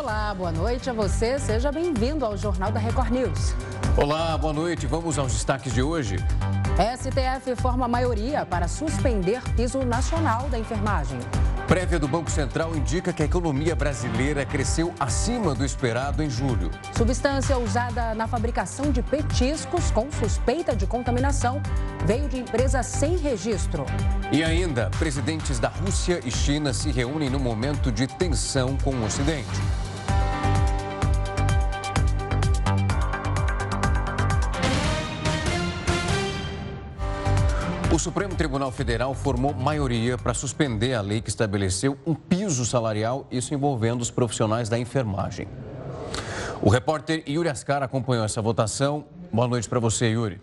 Olá, boa noite a você. Seja bem-vindo ao Jornal da Record News. Olá, boa noite. Vamos aos destaques de hoje. STF forma maioria para suspender piso nacional da enfermagem. Prévia do Banco Central indica que a economia brasileira cresceu acima do esperado em julho. Substância usada na fabricação de petiscos com suspeita de contaminação veio de empresa sem registro. E ainda, presidentes da Rússia e China se reúnem no momento de tensão com o Ocidente. Supremo Tribunal Federal formou maioria para suspender a lei que estabeleceu um piso salarial, isso envolvendo os profissionais da enfermagem. O repórter Yuri Ascar acompanhou essa votação. Boa noite para você, Yuri.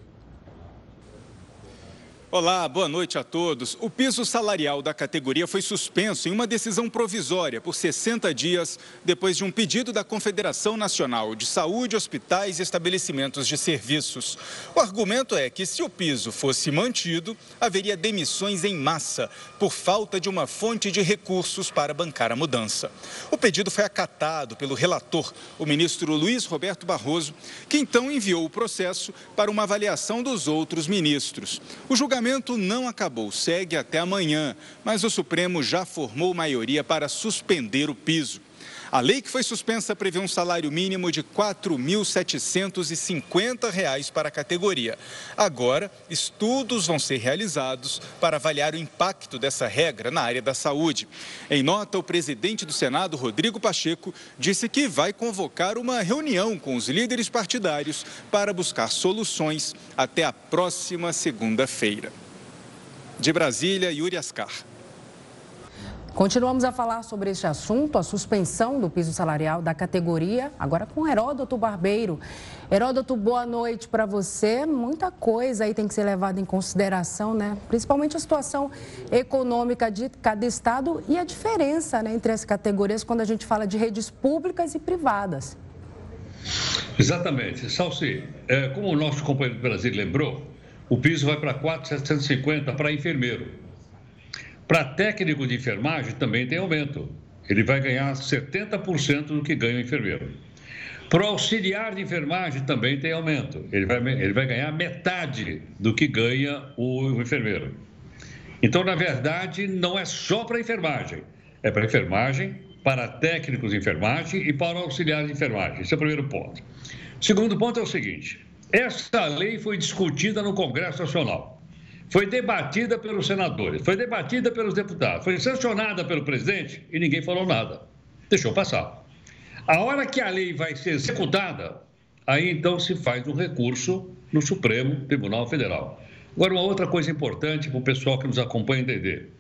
Olá, boa noite a todos. O piso salarial da categoria foi suspenso em uma decisão provisória por 60 dias depois de um pedido da Confederação Nacional de Saúde, Hospitais e Estabelecimentos de Serviços. O argumento é que, se o piso fosse mantido, haveria demissões em massa por falta de uma fonte de recursos para bancar a mudança. O pedido foi acatado pelo relator, o ministro Luiz Roberto Barroso, que então enviou o processo para uma avaliação dos outros ministros. O julgamento julgamento não acabou, segue até amanhã, mas o Supremo já formou maioria para suspender o piso. A lei que foi suspensa prevê um salário mínimo de R$ 4.750 para a categoria. Agora, estudos vão ser realizados para avaliar o impacto dessa regra na área da saúde. Em nota, o presidente do Senado, Rodrigo Pacheco, disse que vai convocar uma reunião com os líderes partidários para buscar soluções até a próxima segunda-feira. De Brasília, Yuri Ascar. Continuamos a falar sobre este assunto, a suspensão do piso salarial da categoria, agora com Heródoto Barbeiro. Heródoto, boa noite para você. Muita coisa aí tem que ser levada em consideração, né? Principalmente a situação econômica de cada estado e a diferença né, entre as categorias quando a gente fala de redes públicas e privadas. Exatamente. Salsi, é, como o nosso companheiro do Brasil lembrou, o piso vai para 4,750 para enfermeiro. Para técnico de enfermagem também tem aumento. Ele vai ganhar 70% do que ganha o enfermeiro. Para auxiliar de enfermagem também tem aumento. Ele vai, ele vai ganhar metade do que ganha o, o enfermeiro. Então, na verdade, não é só para enfermagem. É para enfermagem, para técnicos de enfermagem e para auxiliares de enfermagem. Esse é o primeiro ponto. Segundo ponto é o seguinte: essa lei foi discutida no Congresso Nacional foi debatida pelos senadores, foi debatida pelos deputados, foi sancionada pelo presidente e ninguém falou nada. Deixou passar. A hora que a lei vai ser executada, aí então se faz um recurso no Supremo Tribunal Federal. Agora, uma outra coisa importante para o pessoal que nos acompanha entender.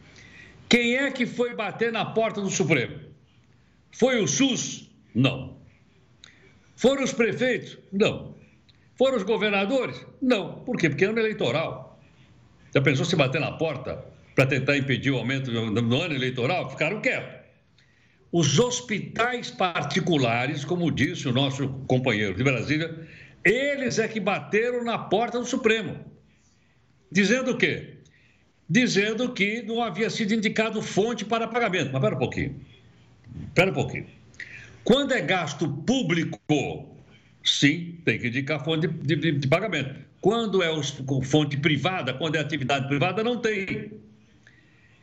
Quem é que foi bater na porta do Supremo? Foi o SUS? Não. Foram os prefeitos? Não. Foram os governadores? Não. Por quê? Porque ano eleitoral. Já pensou se bater na porta para tentar impedir o aumento no ano eleitoral? Ficaram quietos. Os hospitais particulares, como disse o nosso companheiro de Brasília, eles é que bateram na porta do Supremo. Dizendo o quê? Dizendo que não havia sido indicado fonte para pagamento. Mas espera um pouquinho. Espera um pouquinho. Quando é gasto público, sim, tem que indicar fonte de, de, de pagamento. Quando é fonte privada, quando é atividade privada, não tem.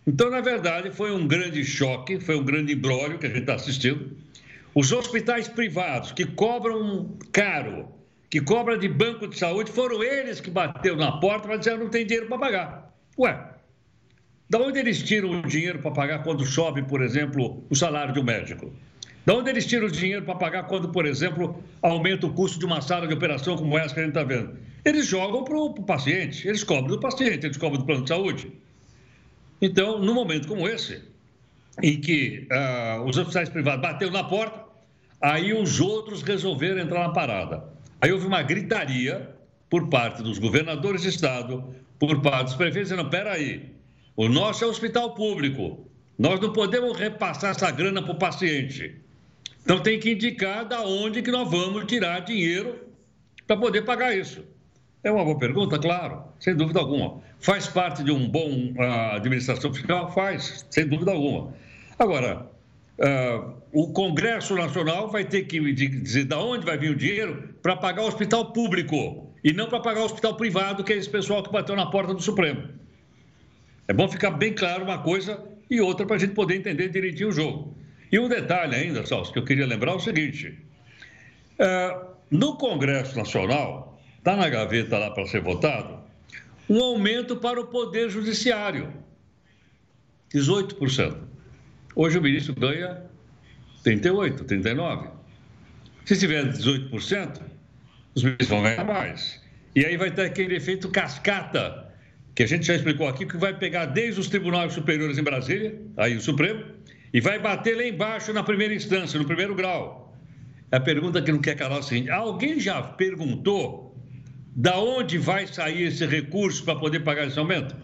Então, na verdade, foi um grande choque, foi um grande embrólio que a gente está assistindo. Os hospitais privados que cobram caro, que cobram de banco de saúde, foram eles que bateram na porta para dizer não tem dinheiro para pagar. Ué, da onde eles tiram o dinheiro para pagar quando sobe, por exemplo, o salário de um médico? Da onde eles tiram o dinheiro para pagar quando, por exemplo, aumenta o custo de uma sala de operação como essa que a gente está vendo? Eles jogam para o paciente, eles cobram do paciente, eles cobram do plano de saúde. Então, num momento como esse, em que uh, os oficiais privados bateram na porta, aí os outros resolveram entrar na parada. Aí houve uma gritaria por parte dos governadores de estado, por parte dos prefeitos, dizendo: peraí, o nosso é hospital público, nós não podemos repassar essa grana para o paciente. Então tem que indicar da onde que nós vamos tirar dinheiro para poder pagar isso. É uma boa pergunta, claro, sem dúvida alguma. Faz parte de um bom uh, administração fiscal? Faz, sem dúvida alguma. Agora, uh, o Congresso Nacional vai ter que dizer de onde vai vir o dinheiro para pagar o hospital público e não para pagar o hospital privado, que é esse pessoal que bateu na porta do Supremo. É bom ficar bem claro uma coisa e outra para a gente poder entender direitinho o jogo. E um detalhe ainda, Salso, que eu queria lembrar é o seguinte: uh, no Congresso Nacional, está na gaveta lá para ser votado, um aumento para o Poder Judiciário, 18%. Hoje o ministro ganha 38%, 39%. Se tiver 18%, os ministros vão ganhar mais. E aí vai ter aquele efeito cascata, que a gente já explicou aqui, que vai pegar desde os tribunais superiores em Brasília, aí o Supremo, e vai bater lá embaixo na primeira instância, no primeiro grau. A pergunta que não quer calar é a seguinte: alguém já perguntou da onde vai sair esse recurso para poder pagar esse aumento?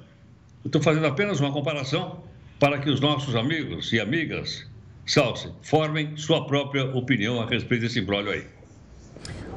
Eu estou fazendo apenas uma comparação para que os nossos amigos e amigas, Salsi, formem sua própria opinião a respeito desse embrólio aí.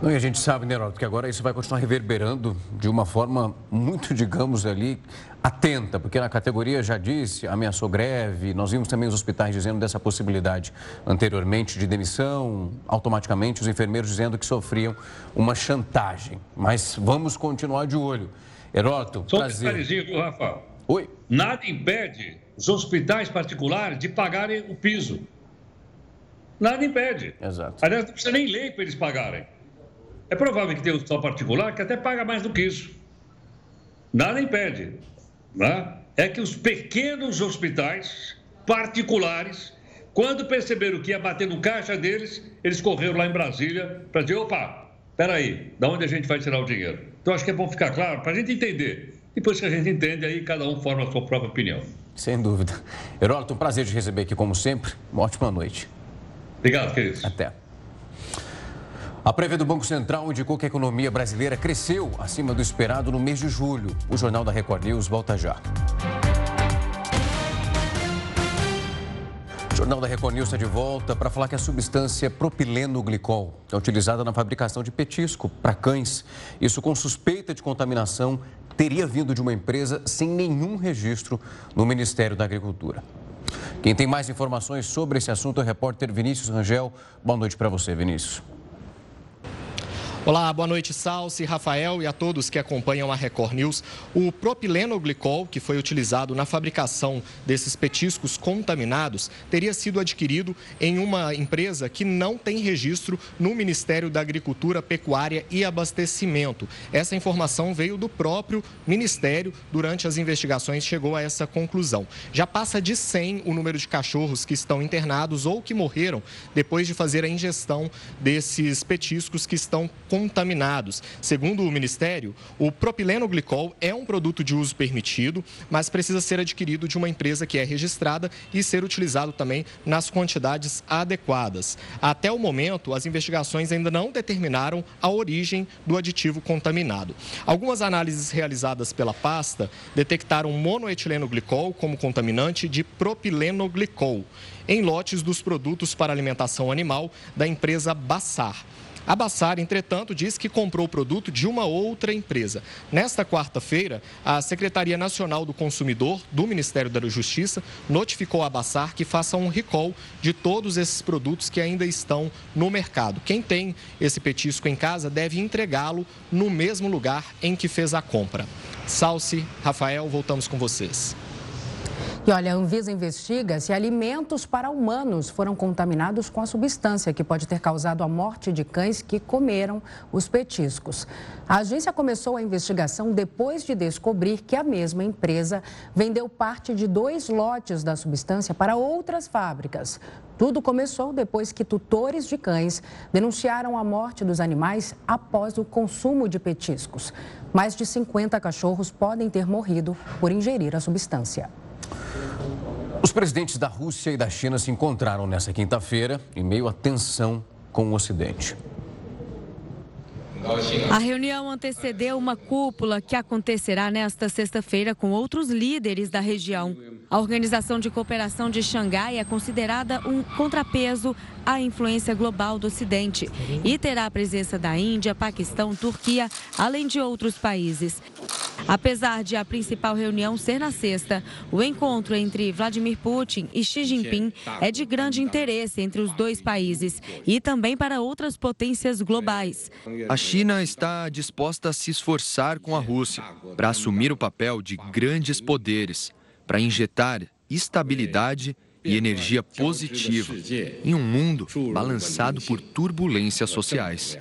Não, e a gente sabe, né, Heraldo, que agora isso vai continuar reverberando de uma forma muito, digamos ali, atenta, porque na categoria já disse, ameaçou greve, nós vimos também os hospitais dizendo dessa possibilidade anteriormente de demissão, automaticamente os enfermeiros dizendo que sofriam uma chantagem. Mas vamos continuar de olho. Heródoto, Só prazer. Um Rafa. Oi. Nada impede os hospitais particulares de pagarem o piso. Nada impede. Exato. Aliás, não precisa nem lei para eles pagarem. É provável que tenha um hospital particular que até paga mais do que isso. Nada impede. Né? É que os pequenos hospitais particulares, quando perceberam que ia bater no caixa deles, eles correram lá em Brasília para dizer: opa, peraí, da onde a gente vai tirar o dinheiro? Então acho que é bom ficar claro para a gente entender. Depois que a gente entende, aí cada um forma a sua própria opinião. Sem dúvida. Heródoto, um prazer te receber aqui como sempre. Uma ótima noite. Obrigado, querido. Até. A prévia do Banco Central indicou que a economia brasileira cresceu acima do esperado no mês de julho. O Jornal da Record News volta já. O Jornal da Record News está de volta para falar que a substância propilenoglicol é utilizada na fabricação de petisco para cães. Isso com suspeita de contaminação teria vindo de uma empresa sem nenhum registro no Ministério da Agricultura. Quem tem mais informações sobre esse assunto é o repórter Vinícius Rangel. Boa noite para você, Vinícius. Olá, boa noite, Salsi, Rafael e a todos que acompanham a Record News. O propilenoglicol, que foi utilizado na fabricação desses petiscos contaminados, teria sido adquirido em uma empresa que não tem registro no Ministério da Agricultura, Pecuária e Abastecimento. Essa informação veio do próprio Ministério. Durante as investigações, chegou a essa conclusão. Já passa de 100 o número de cachorros que estão internados ou que morreram depois de fazer a ingestão desses petiscos que estão contaminados. Segundo o Ministério, o propilenoglicol é um produto de uso permitido, mas precisa ser adquirido de uma empresa que é registrada e ser utilizado também nas quantidades adequadas. Até o momento, as investigações ainda não determinaram a origem do aditivo contaminado. Algumas análises realizadas pela pasta detectaram monoetilenoglicol como contaminante de propilenoglicol em lotes dos produtos para alimentação animal da empresa Bassar. A Bassar, entretanto, diz que comprou o produto de uma outra empresa. Nesta quarta-feira, a Secretaria Nacional do Consumidor do Ministério da Justiça notificou a Bassar que faça um recall de todos esses produtos que ainda estão no mercado. Quem tem esse petisco em casa deve entregá-lo no mesmo lugar em que fez a compra. Salce, Rafael, voltamos com vocês. E olha, a Anvisa investiga se alimentos para humanos foram contaminados com a substância que pode ter causado a morte de cães que comeram os petiscos. A agência começou a investigação depois de descobrir que a mesma empresa vendeu parte de dois lotes da substância para outras fábricas. Tudo começou depois que tutores de cães denunciaram a morte dos animais após o consumo de petiscos. Mais de 50 cachorros podem ter morrido por ingerir a substância. Os presidentes da Rússia e da China se encontraram nesta quinta-feira em meio à tensão com o Ocidente. A reunião antecedeu uma cúpula que acontecerá nesta sexta-feira com outros líderes da região. A Organização de Cooperação de Xangai é considerada um contrapeso à influência global do Ocidente e terá a presença da Índia, Paquistão, Turquia, além de outros países. Apesar de a principal reunião ser na sexta, o encontro entre Vladimir Putin e Xi Jinping é de grande interesse entre os dois países e também para outras potências globais. A China está disposta a se esforçar com a Rússia para assumir o papel de grandes poderes, para injetar estabilidade e energia positiva em um mundo balançado por turbulências sociais.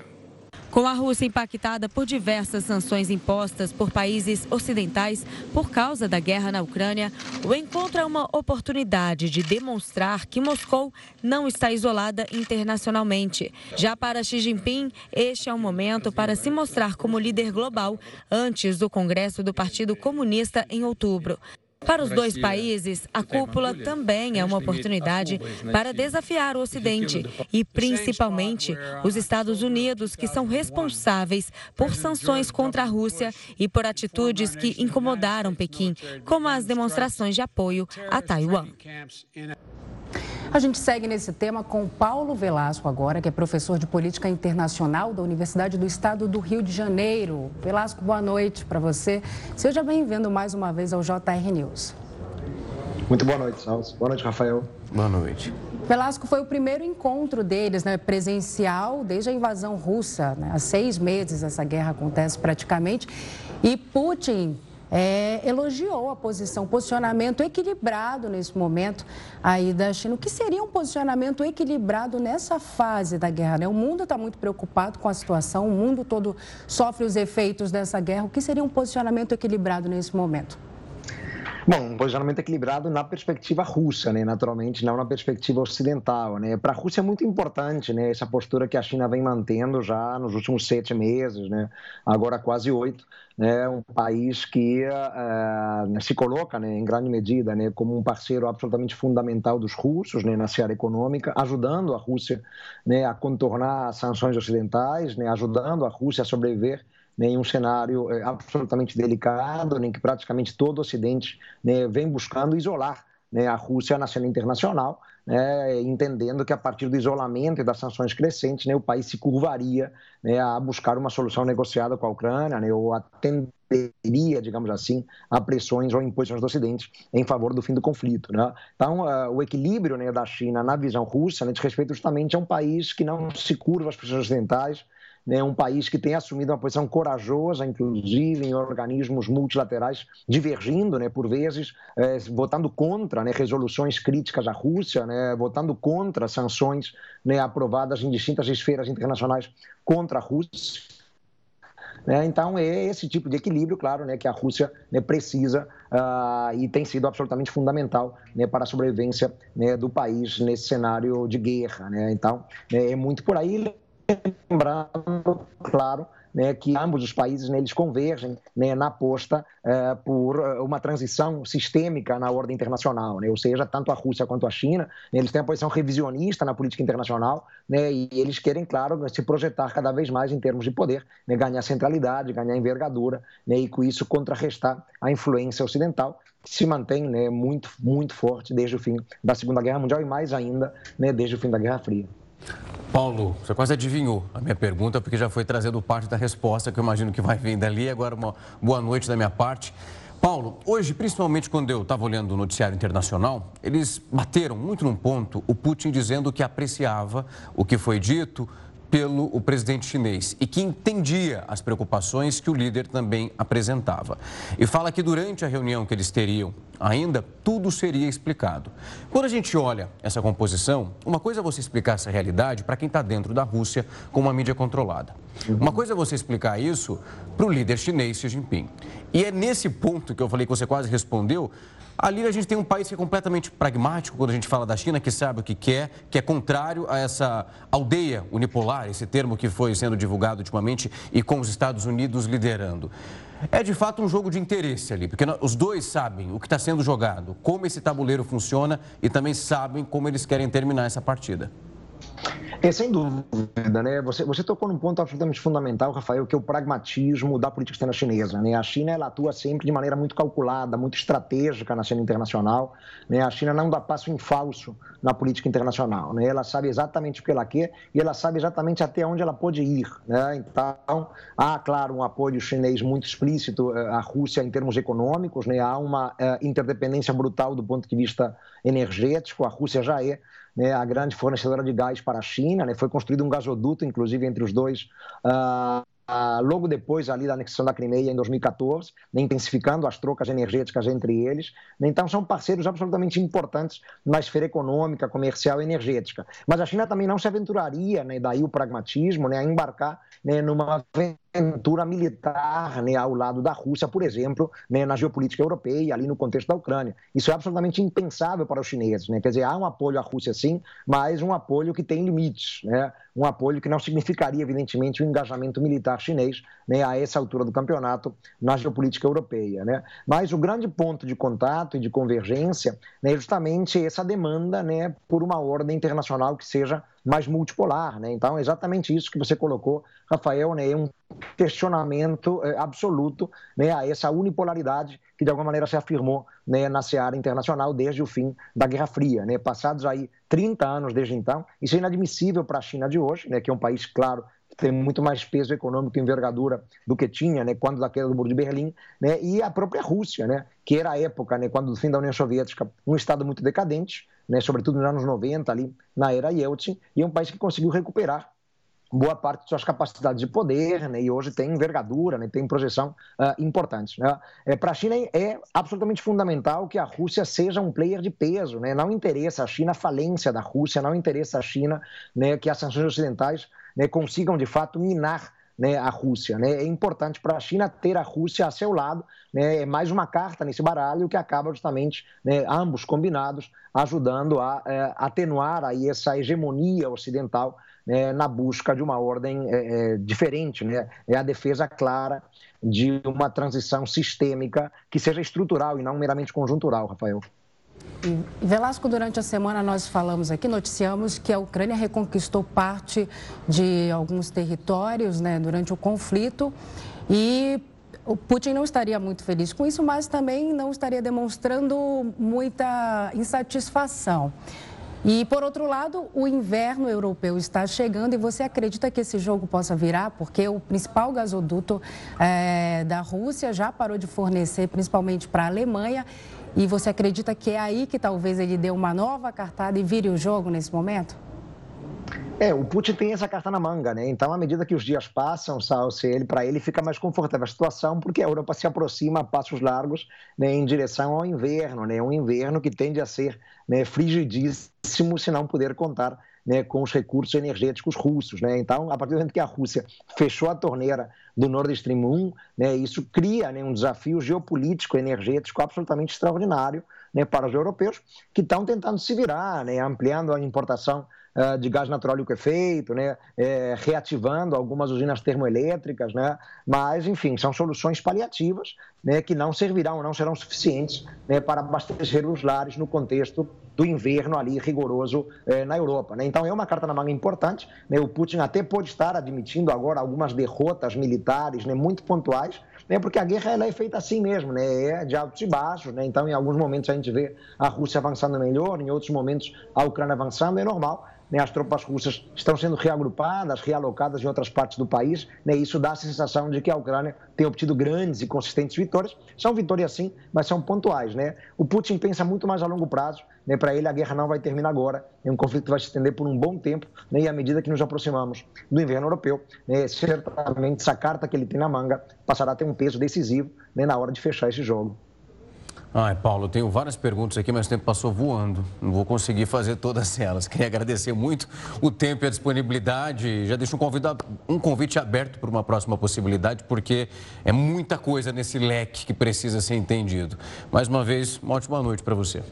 Com a Rússia impactada por diversas sanções impostas por países ocidentais por causa da guerra na Ucrânia, o encontro é uma oportunidade de demonstrar que Moscou não está isolada internacionalmente. Já para Xi Jinping, este é um momento para se mostrar como líder global antes do Congresso do Partido Comunista em outubro. Para os dois países, a cúpula também é uma oportunidade para desafiar o Ocidente e, principalmente, os Estados Unidos, que são responsáveis por sanções contra a Rússia e por atitudes que incomodaram Pequim, como as demonstrações de apoio a Taiwan. A gente segue nesse tema com Paulo Velasco agora, que é professor de Política Internacional da Universidade do Estado do Rio de Janeiro. Velasco, boa noite para você. Seja bem-vindo mais uma vez ao JR News. Muito boa noite, Salso. Boa noite, Rafael. Boa noite. Velasco foi o primeiro encontro deles, né, presencial, desde a invasão russa. Né? Há seis meses essa guerra acontece praticamente. E Putin é, elogiou a posição, posicionamento equilibrado nesse momento aí da China. O que seria um posicionamento equilibrado nessa fase da guerra? Né? O mundo está muito preocupado com a situação, o mundo todo sofre os efeitos dessa guerra. O que seria um posicionamento equilibrado nesse momento? Bom, um posicionamento equilibrado na perspectiva russa, né? naturalmente, não na perspectiva ocidental. Né? Para a Rússia é muito importante né? essa postura que a China vem mantendo já nos últimos sete meses, né? agora quase oito. Né? Um país que uh, se coloca, né, em grande medida, né, como um parceiro absolutamente fundamental dos russos né, na seara econômica, ajudando a Rússia né, a contornar as sanções ocidentais, né, ajudando a Rússia a sobreviver em um cenário eh, absolutamente delicado, em que praticamente todo o Ocidente né, vem buscando isolar né, a Rússia na cena internacional, né, entendendo que a partir do isolamento e das sanções crescentes, né, o país se curvaria né, a buscar uma solução negociada com a Ucrânia, né, ou atenderia, digamos assim, a pressões ou imposições do Ocidente em favor do fim do conflito. Né? Então, uh, o equilíbrio da China na visão russa diz respeito justamente a um país que não se curva às pressões ocidentais, né, um país que tem assumido uma posição corajosa, inclusive em organismos multilaterais, divergindo, né, por vezes, é, votando contra né, resoluções críticas à Rússia, né, votando contra sanções né, aprovadas em distintas esferas internacionais contra a Rússia. Né, então, é esse tipo de equilíbrio, claro, né, que a Rússia né, precisa uh, e tem sido absolutamente fundamental né, para a sobrevivência né, do país nesse cenário de guerra. Né? Então, é muito por aí lembrando, claro, né, que ambos os países né, eles convergem né, na aposta eh, por eh, uma transição sistêmica na ordem internacional, né, ou seja, tanto a Rússia quanto a China, né, eles têm uma posição revisionista na política internacional né, e eles querem, claro, se projetar cada vez mais em termos de poder, ganhar centralidade, ganhar envergadura e com isso contrarrestar a influência ocidental que se mantém muito, muito forte desde o fim da Segunda Guerra Mundial e mais ainda desde o fim da Guerra Fria. Paulo, você quase adivinhou a minha pergunta, porque já foi trazendo parte da resposta que eu imagino que vai vir dali. Agora, uma boa noite da minha parte. Paulo, hoje, principalmente quando eu estava olhando o noticiário internacional, eles bateram muito num ponto o Putin dizendo que apreciava o que foi dito, pelo o presidente chinês e que entendia as preocupações que o líder também apresentava. E fala que durante a reunião que eles teriam ainda, tudo seria explicado. Quando a gente olha essa composição, uma coisa é você explicar essa realidade para quem está dentro da Rússia com uma mídia controlada. Uma coisa é você explicar isso para o líder chinês Xi Jinping. E é nesse ponto que eu falei que você quase respondeu, Ali a gente tem um país que é completamente pragmático quando a gente fala da China, que sabe o que quer, que é contrário a essa aldeia unipolar, esse termo que foi sendo divulgado ultimamente e com os Estados Unidos liderando. É de fato um jogo de interesse ali, porque os dois sabem o que está sendo jogado, como esse tabuleiro funciona e também sabem como eles querem terminar essa partida. É, sem dúvida, né? Você, você tocou num ponto absolutamente fundamental, Rafael, que é o pragmatismo da política externa chinesa. Né? A China ela atua sempre de maneira muito calculada, muito estratégica na cena internacional. Né? A China não dá passo em falso na política internacional. Né? Ela sabe exatamente o que ela quer e ela sabe exatamente até onde ela pode ir. Né? Então, há, claro, um apoio chinês muito explícito eh, à Rússia em termos econômicos, né? há uma uh, interdependência brutal do ponto de vista energético. A Rússia já é né, a grande fornecedora de gás para a China, né, foi construído um gasoduto, inclusive, entre os dois, uh, uh, logo depois ali da anexação da Crimeia, em 2014, né, intensificando as trocas energéticas entre eles. Né, então, são parceiros absolutamente importantes na esfera econômica, comercial e energética. Mas a China também não se aventuraria, né, daí o pragmatismo, né, a embarcar numa militar né, ao lado da Rússia, por exemplo, né, na geopolítica europeia, ali no contexto da Ucrânia. Isso é absolutamente impensável para os chineses. Né? Quer dizer, há um apoio à Rússia, sim, mas um apoio que tem limites. Né? Um apoio que não significaria, evidentemente, um engajamento militar chinês né, a essa altura do campeonato na geopolítica europeia. Né? Mas o grande ponto de contato e de convergência né, é justamente essa demanda né, por uma ordem internacional que seja mais multipolar. Né? Então, é exatamente isso que você colocou, Rafael, né? É um questionamento é, absoluto né, a essa unipolaridade que de alguma maneira se afirmou né, na seara internacional desde o fim da Guerra Fria. Né? Passados aí 30 anos desde então, isso é inadmissível para a China de hoje, né, que é um país, claro, tem muito mais peso econômico e envergadura do que tinha né, quando da queda do Muro de Berlim, né, e a própria Rússia, né, que era a época, né, quando do fim da União Soviética, um Estado muito decadente, né, sobretudo nos anos 90, ali na era Yeltsin, e é um país que conseguiu recuperar boa parte de suas capacidades de poder, né, e hoje tem envergadura, né, tem projeção uh, importantes. Né? É, Para a China é absolutamente fundamental que a Rússia seja um player de peso. Né? Não interessa a China a falência da Rússia, não interessa a China né, que as sanções ocidentais né, consigam de fato minar né, a Rússia. Né? É importante para a China ter a Rússia a seu lado, né? é mais uma carta nesse baralho que acaba justamente, né, ambos combinados, ajudando a é, atenuar aí essa hegemonia ocidental né, na busca de uma ordem é, é, diferente. Né? É a defesa clara de uma transição sistêmica que seja estrutural e não meramente conjuntural, Rafael. Velasco, durante a semana nós falamos aqui, noticiamos que a Ucrânia reconquistou parte de alguns territórios né, durante o conflito e o Putin não estaria muito feliz com isso, mas também não estaria demonstrando muita insatisfação. E, por outro lado, o inverno europeu está chegando e você acredita que esse jogo possa virar? Porque o principal gasoduto é, da Rússia já parou de fornecer, principalmente para a Alemanha. E você acredita que é aí que talvez ele dê uma nova cartada e vire o jogo nesse momento? É, o Putin tem essa carta na manga, né? Então, à medida que os dias passam, Salsi, ele para ele fica mais confortável a situação, porque a Europa se aproxima a passos largos né, em direção ao inverno, né? Um inverno que tende a ser né, frigidíssimo se não puder contar né, com os recursos energéticos russos. Né? Então, a partir do momento que a Rússia fechou a torneira do Nord Stream 1, né, isso cria né, um desafio geopolítico energético absolutamente extraordinário né, para os europeus, que estão tentando se virar, né, ampliando a importação uh, de gás natural liquefeito, né, é, reativando algumas usinas termoelétricas, né, mas, enfim, são soluções paliativas né, que não servirão, não serão suficientes né, para abastecer os lares no contexto do inverno ali rigoroso eh, na Europa. Né? Então é uma carta na manga importante. Né? O Putin até pode estar admitindo agora algumas derrotas militares né, muito pontuais, né? porque a guerra ela é feita assim mesmo, né? é de altos e baixos. Né? Então em alguns momentos a gente vê a Rússia avançando melhor, em outros momentos a Ucrânia avançando, é normal. Né? As tropas russas estão sendo reagrupadas, realocadas em outras partes do país. Né? Isso dá a sensação de que a Ucrânia tem obtido grandes e consistentes vitórias. São vitórias sim, mas são pontuais. Né? O Putin pensa muito mais a longo prazo né, para ele, a guerra não vai terminar agora. É um conflito que vai se estender por um bom tempo. Né, e à medida que nos aproximamos do inverno europeu, né, certamente essa carta que ele tem na manga passará a ter um peso decisivo né, na hora de fechar esse jogo. Ai, Paulo, tenho várias perguntas aqui, mas o tempo passou voando. Não vou conseguir fazer todas elas. Queria agradecer muito o tempo e a disponibilidade. Já deixo um, convidado, um convite aberto para uma próxima possibilidade, porque é muita coisa nesse leque que precisa ser entendido. Mais uma vez, uma ótima noite para você.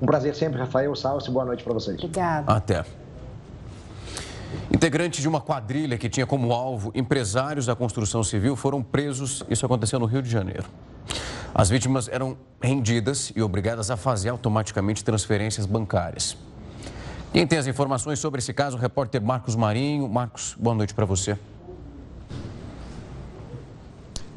Um prazer sempre, Rafael Salso. Boa noite para vocês. Obrigada. Até. Integrantes de uma quadrilha que tinha como alvo empresários da construção civil foram presos. Isso aconteceu no Rio de Janeiro. As vítimas eram rendidas e obrigadas a fazer automaticamente transferências bancárias. Quem tem as informações sobre esse caso, o repórter Marcos Marinho. Marcos, boa noite para você.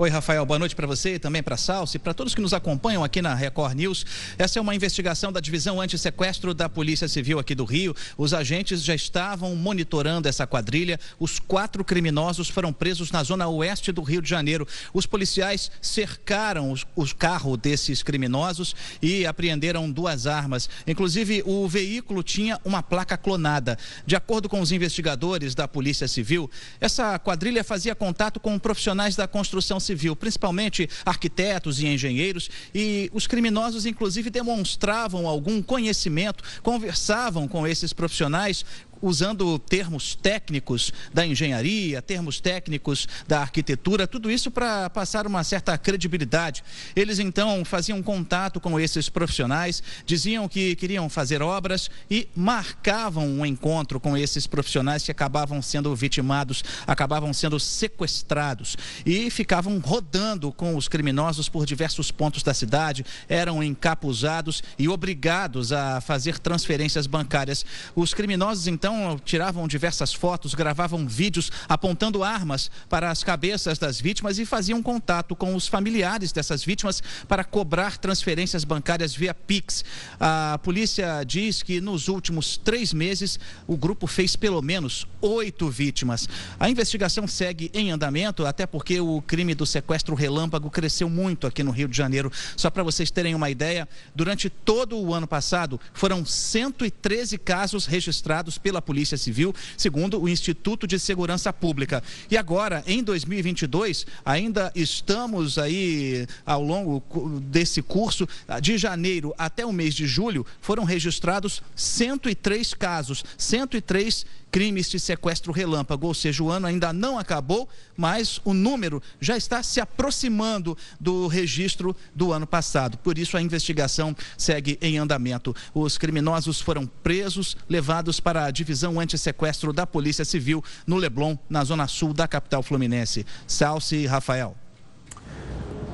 Oi, Rafael, boa noite para você e também para Salsi, para todos que nos acompanham aqui na Record News. Essa é uma investigação da Divisão Antissequestro da Polícia Civil aqui do Rio. Os agentes já estavam monitorando essa quadrilha. Os quatro criminosos foram presos na zona oeste do Rio de Janeiro. Os policiais cercaram os, os carro desses criminosos e apreenderam duas armas. Inclusive, o veículo tinha uma placa clonada. De acordo com os investigadores da Polícia Civil, essa quadrilha fazia contato com profissionais da construção civil civil, principalmente arquitetos e engenheiros, e os criminosos, inclusive, demonstravam algum conhecimento, conversavam com esses profissionais usando termos técnicos da engenharia, termos técnicos da arquitetura, tudo isso para passar uma certa credibilidade. Eles então faziam contato com esses profissionais, diziam que queriam fazer obras e marcavam um encontro com esses profissionais que acabavam sendo vitimados, acabavam sendo sequestrados e ficavam rodando com os criminosos por diversos pontos da cidade, eram encapuzados e obrigados a fazer transferências bancárias. Os criminosos então então tiravam diversas fotos, gravavam vídeos apontando armas para as cabeças das vítimas e faziam contato com os familiares dessas vítimas para cobrar transferências bancárias via Pix. A polícia diz que nos últimos três meses o grupo fez pelo menos oito vítimas. A investigação segue em andamento, até porque o crime do sequestro relâmpago cresceu muito aqui no Rio de Janeiro. Só para vocês terem uma ideia, durante todo o ano passado foram 113 casos registrados pela pela Polícia Civil, segundo o Instituto de Segurança Pública. E agora, em 2022, ainda estamos aí ao longo desse curso, de janeiro até o mês de julho, foram registrados 103 casos, 103 crimes de sequestro relâmpago, ou seja, o ano ainda não acabou, mas o número já está se aproximando do registro do ano passado. Por isso a investigação segue em andamento. Os criminosos foram presos, levados para a divisão antissequestro da Polícia Civil no Leblon, na zona sul da capital fluminense. Salce e Rafael.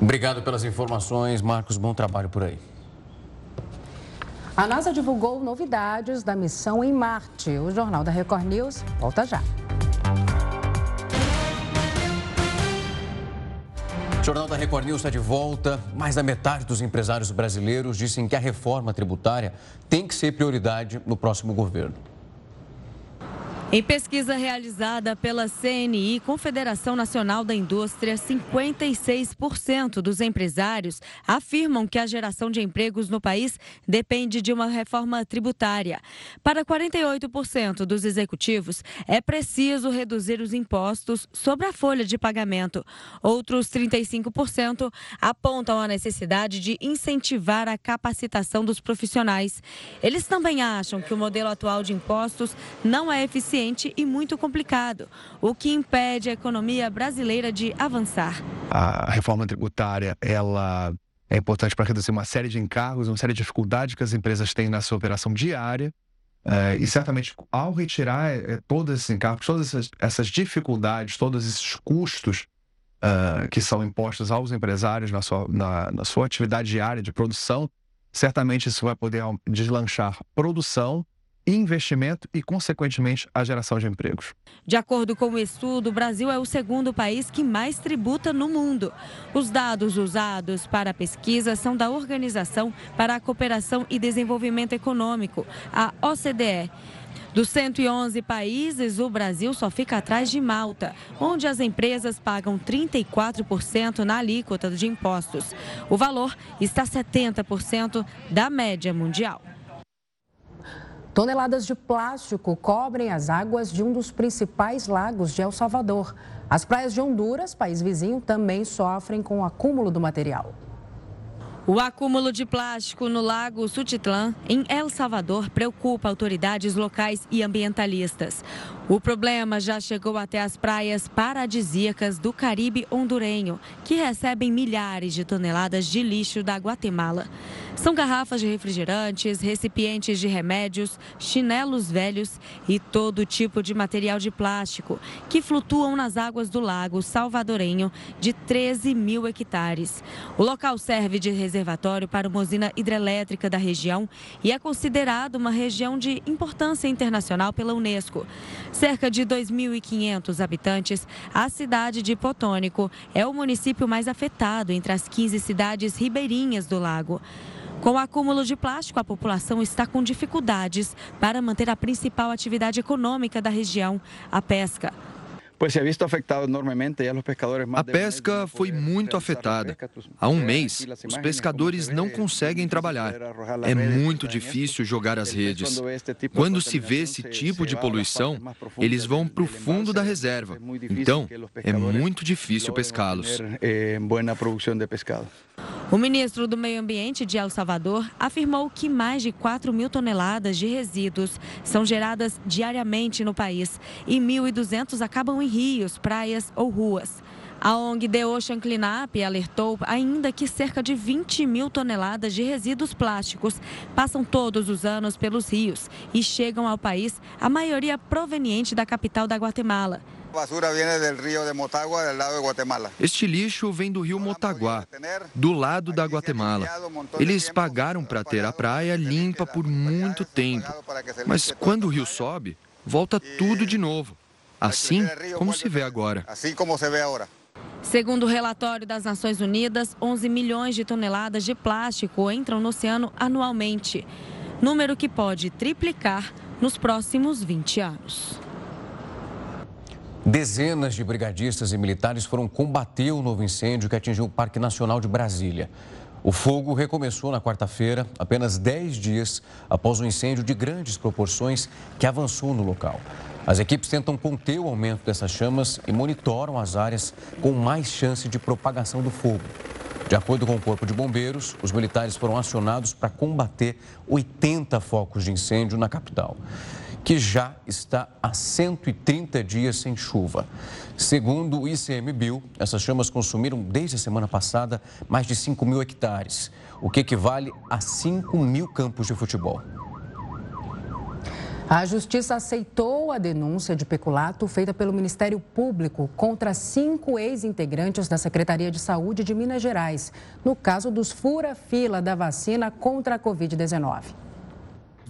Obrigado pelas informações, Marcos. Bom trabalho por aí. A NASA divulgou novidades da missão em Marte. O Jornal da Record News volta já. O Jornal da Record News está de volta. Mais da metade dos empresários brasileiros dizem que a reforma tributária tem que ser prioridade no próximo governo. Em pesquisa realizada pela CNI, Confederação Nacional da Indústria, 56% dos empresários afirmam que a geração de empregos no país depende de uma reforma tributária. Para 48% dos executivos, é preciso reduzir os impostos sobre a folha de pagamento. Outros 35% apontam a necessidade de incentivar a capacitação dos profissionais. Eles também acham que o modelo atual de impostos não é eficiente ineficiente e muito complicado, o que impede a economia brasileira de avançar. A reforma tributária, ela é importante para reduzir uma série de encargos, uma série de dificuldades que as empresas têm na sua operação diária. É, e certamente, ao retirar é, todos esses encargos, todas essas, dificuldades, todos esses custos uh, que são impostos aos empresários na sua, na, na sua atividade diária de produção, certamente isso vai poder deslanchar produção investimento e, consequentemente, a geração de empregos. De acordo com o estudo, o Brasil é o segundo país que mais tributa no mundo. Os dados usados para a pesquisa são da Organização para a Cooperação e Desenvolvimento Econômico, a OCDE. Dos 111 países, o Brasil só fica atrás de Malta, onde as empresas pagam 34% na alíquota de impostos. O valor está 70% da média mundial. Toneladas de plástico cobrem as águas de um dos principais lagos de El Salvador. As praias de Honduras, país vizinho, também sofrem com o acúmulo do material. O acúmulo de plástico no lago Sutitlán, em El Salvador, preocupa autoridades locais e ambientalistas. O problema já chegou até as praias paradisíacas do Caribe hondurenho, que recebem milhares de toneladas de lixo da Guatemala. São garrafas de refrigerantes, recipientes de remédios, chinelos velhos e todo tipo de material de plástico que flutuam nas águas do lago salvadorenho de 13 mil hectares. O local serve de reservatório para uma usina hidrelétrica da região e é considerado uma região de importância internacional pela Unesco. Cerca de 2.500 habitantes, a cidade de Potônico é o município mais afetado entre as 15 cidades ribeirinhas do lago. Com o acúmulo de plástico, a população está com dificuldades para manter a principal atividade econômica da região, a pesca. A pesca foi muito afetada. Há um mês, os pescadores não conseguem trabalhar. É muito difícil jogar as redes. Quando se vê esse tipo de poluição, eles vão para o fundo da reserva. Então, é muito difícil pescá-los. O ministro do Meio Ambiente de El Salvador afirmou que mais de 4 mil toneladas de resíduos são geradas diariamente no país e 1.200 acabam em rios, praias ou ruas. A ONG The Ocean Cleanup alertou ainda que cerca de 20 mil toneladas de resíduos plásticos passam todos os anos pelos rios e chegam ao país, a maioria proveniente da capital da Guatemala. Este lixo vem do rio Motaguá, do lado da Guatemala. Eles pagaram para ter a praia limpa por muito tempo. Mas quando o rio sobe, volta tudo de novo. Assim como se vê agora. Segundo o relatório das Nações Unidas, 11 milhões de toneladas de plástico entram no oceano anualmente. Número que pode triplicar nos próximos 20 anos. Dezenas de brigadistas e militares foram combater o novo incêndio que atingiu o Parque Nacional de Brasília. O fogo recomeçou na quarta-feira, apenas 10 dias após um incêndio de grandes proporções que avançou no local. As equipes tentam conter o aumento dessas chamas e monitoram as áreas com mais chance de propagação do fogo. De acordo com o Corpo de Bombeiros, os militares foram acionados para combater 80 focos de incêndio na capital que já está há 130 dias sem chuva. Segundo o ICMBio, essas chamas consumiram desde a semana passada mais de 5 mil hectares, o que equivale a 5 mil campos de futebol. A Justiça aceitou a denúncia de peculato feita pelo Ministério Público contra cinco ex-integrantes da Secretaria de Saúde de Minas Gerais, no caso dos fura-fila da vacina contra a Covid-19.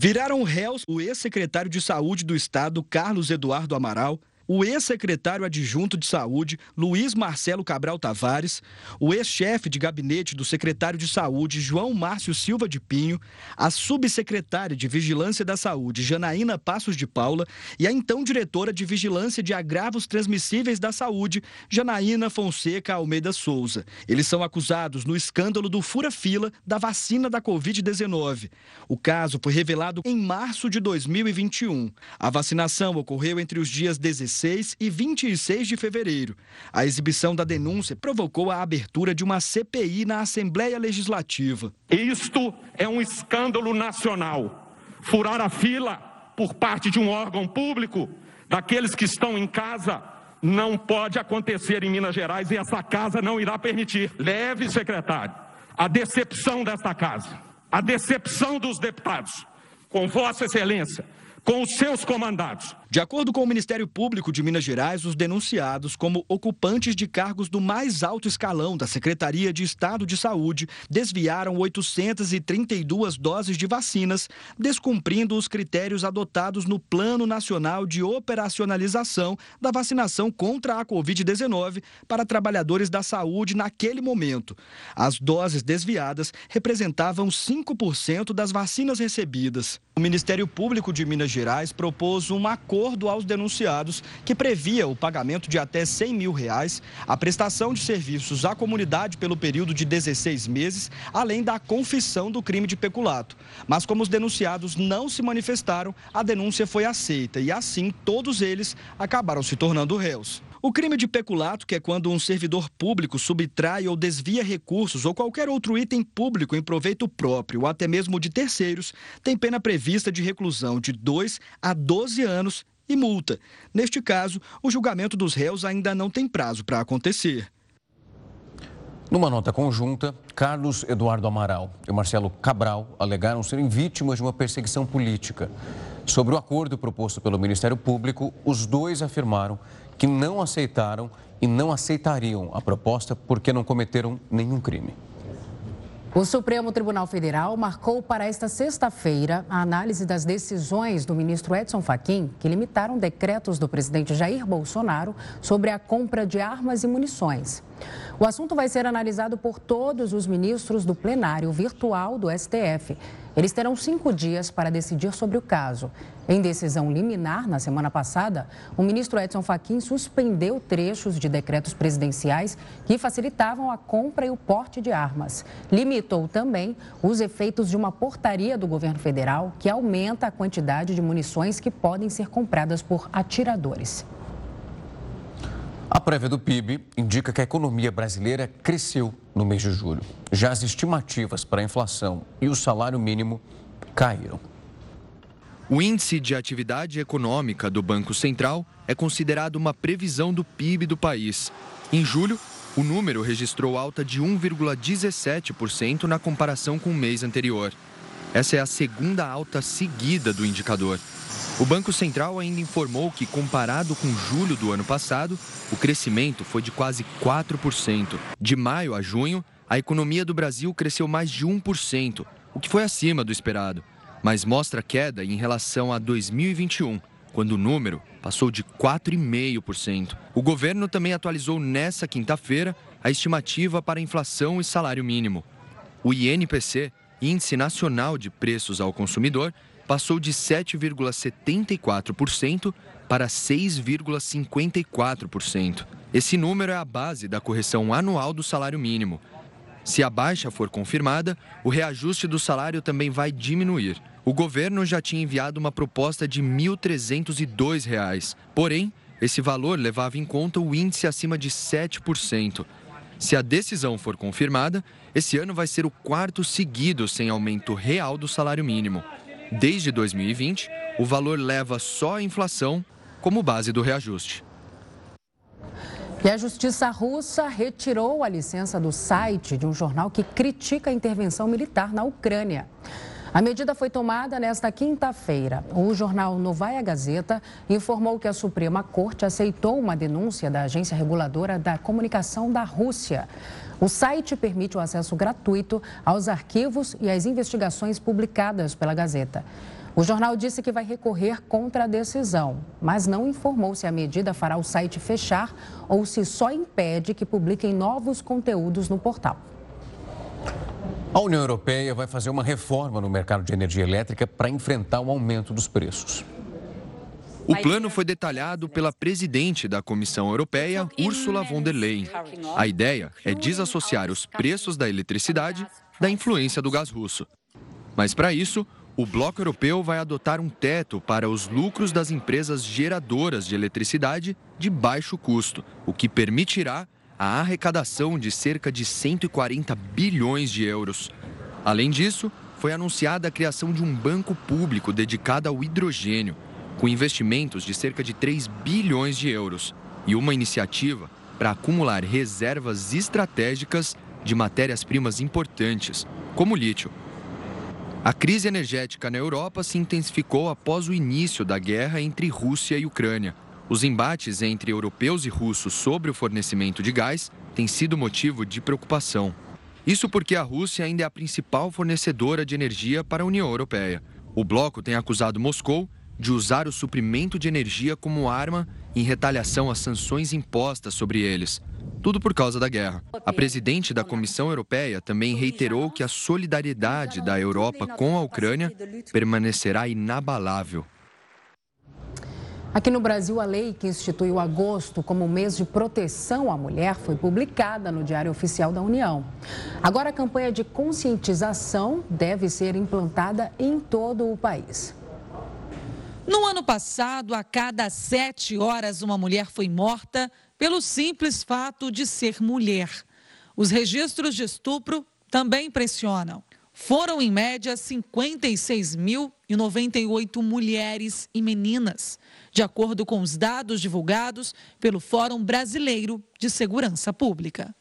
Viraram réus o ex-secretário de Saúde do Estado, Carlos Eduardo Amaral, o ex-secretário adjunto de Saúde, Luiz Marcelo Cabral Tavares, o ex-chefe de gabinete do secretário de Saúde, João Márcio Silva de Pinho, a subsecretária de Vigilância da Saúde, Janaína Passos de Paula, e a então diretora de Vigilância de Agravos Transmissíveis da Saúde, Janaína Fonseca Almeida Souza. Eles são acusados no escândalo do fura-fila da vacina da Covid-19. O caso foi revelado em março de 2021. A vacinação ocorreu entre os dias 16 26 e 26 de fevereiro. A exibição da denúncia provocou a abertura de uma CPI na Assembleia Legislativa. Isto é um escândalo nacional. Furar a fila por parte de um órgão público, daqueles que estão em casa, não pode acontecer em Minas Gerais e essa casa não irá permitir. Leve, secretário, a decepção desta casa, a decepção dos deputados, com Vossa Excelência, com os seus comandados, de acordo com o Ministério Público de Minas Gerais, os denunciados como ocupantes de cargos do mais alto escalão da Secretaria de Estado de Saúde desviaram 832 doses de vacinas, descumprindo os critérios adotados no Plano Nacional de Operacionalização da Vacinação contra a Covid-19 para trabalhadores da saúde naquele momento. As doses desviadas representavam 5% das vacinas recebidas. O Ministério Público de Minas Gerais propôs um acordo acordo aos denunciados que previa o pagamento de até 100 mil reais, a prestação de serviços à comunidade pelo período de 16 meses, além da confissão do crime de peculato. Mas como os denunciados não se manifestaram, a denúncia foi aceita e assim todos eles acabaram se tornando réus. O crime de peculato, que é quando um servidor público subtrai ou desvia recursos ou qualquer outro item público em proveito próprio ou até mesmo de terceiros, tem pena prevista de reclusão de 2 a 12 anos e multa. Neste caso, o julgamento dos réus ainda não tem prazo para acontecer. Numa nota conjunta, Carlos Eduardo Amaral e Marcelo Cabral alegaram serem vítimas de uma perseguição política. Sobre o acordo proposto pelo Ministério Público, os dois afirmaram que não aceitaram e não aceitariam a proposta porque não cometeram nenhum crime. O Supremo Tribunal Federal marcou para esta sexta-feira a análise das decisões do ministro Edson Fachin, que limitaram decretos do presidente Jair Bolsonaro sobre a compra de armas e munições. O assunto vai ser analisado por todos os ministros do plenário virtual do STF. Eles terão cinco dias para decidir sobre o caso. Em decisão liminar, na semana passada, o ministro Edson Fachin suspendeu trechos de decretos presidenciais que facilitavam a compra e o porte de armas. Limitou também os efeitos de uma portaria do governo federal que aumenta a quantidade de munições que podem ser compradas por atiradores. A prévia do PIB indica que a economia brasileira cresceu no mês de julho. Já as estimativas para a inflação e o salário mínimo caíram. O índice de atividade econômica do Banco Central é considerado uma previsão do PIB do país. Em julho, o número registrou alta de 1,17% na comparação com o mês anterior. Essa é a segunda alta seguida do indicador. O Banco Central ainda informou que, comparado com julho do ano passado, o crescimento foi de quase 4%. De maio a junho, a economia do Brasil cresceu mais de 1%, o que foi acima do esperado, mas mostra queda em relação a 2021, quando o número passou de 4,5%. O governo também atualizou nesta quinta-feira a estimativa para inflação e salário mínimo. O INPC, Índice Nacional de Preços ao Consumidor, passou de 7,74% para 6,54%. Esse número é a base da correção anual do salário mínimo. Se a baixa for confirmada, o reajuste do salário também vai diminuir. O governo já tinha enviado uma proposta de R$ 1.302, porém, esse valor levava em conta o índice acima de 7%. Se a decisão for confirmada, esse ano vai ser o quarto seguido sem aumento real do salário mínimo. Desde 2020, o valor leva só a inflação como base do reajuste. E a justiça russa retirou a licença do site de um jornal que critica a intervenção militar na Ucrânia. A medida foi tomada nesta quinta-feira. O jornal Novaya Gazeta informou que a Suprema Corte aceitou uma denúncia da Agência Reguladora da Comunicação da Rússia. O site permite o acesso gratuito aos arquivos e às investigações publicadas pela Gazeta. O jornal disse que vai recorrer contra a decisão, mas não informou se a medida fará o site fechar ou se só impede que publiquem novos conteúdos no portal. A União Europeia vai fazer uma reforma no mercado de energia elétrica para enfrentar o aumento dos preços. O plano foi detalhado pela presidente da Comissão Europeia, Ursula von der Leyen. A ideia é desassociar os preços da eletricidade da influência do gás russo. Mas para isso, o bloco europeu vai adotar um teto para os lucros das empresas geradoras de eletricidade de baixo custo, o que permitirá a arrecadação de cerca de 140 bilhões de euros. Além disso, foi anunciada a criação de um banco público dedicado ao hidrogênio com investimentos de cerca de 3 bilhões de euros e uma iniciativa para acumular reservas estratégicas de matérias-primas importantes, como lítio. A crise energética na Europa se intensificou após o início da guerra entre Rússia e Ucrânia. Os embates entre europeus e russos sobre o fornecimento de gás têm sido motivo de preocupação. Isso porque a Rússia ainda é a principal fornecedora de energia para a União Europeia. O bloco tem acusado Moscou de usar o suprimento de energia como arma em retaliação às sanções impostas sobre eles. Tudo por causa da guerra. A presidente da Comissão Europeia também reiterou que a solidariedade da Europa com a Ucrânia permanecerá inabalável. Aqui no Brasil, a lei que instituiu agosto como mês de proteção à mulher foi publicada no Diário Oficial da União. Agora, a campanha de conscientização deve ser implantada em todo o país. No ano passado, a cada sete horas, uma mulher foi morta pelo simples fato de ser mulher. Os registros de estupro também impressionam. Foram, em média, 56.098 mulheres e meninas, de acordo com os dados divulgados pelo Fórum Brasileiro de Segurança Pública.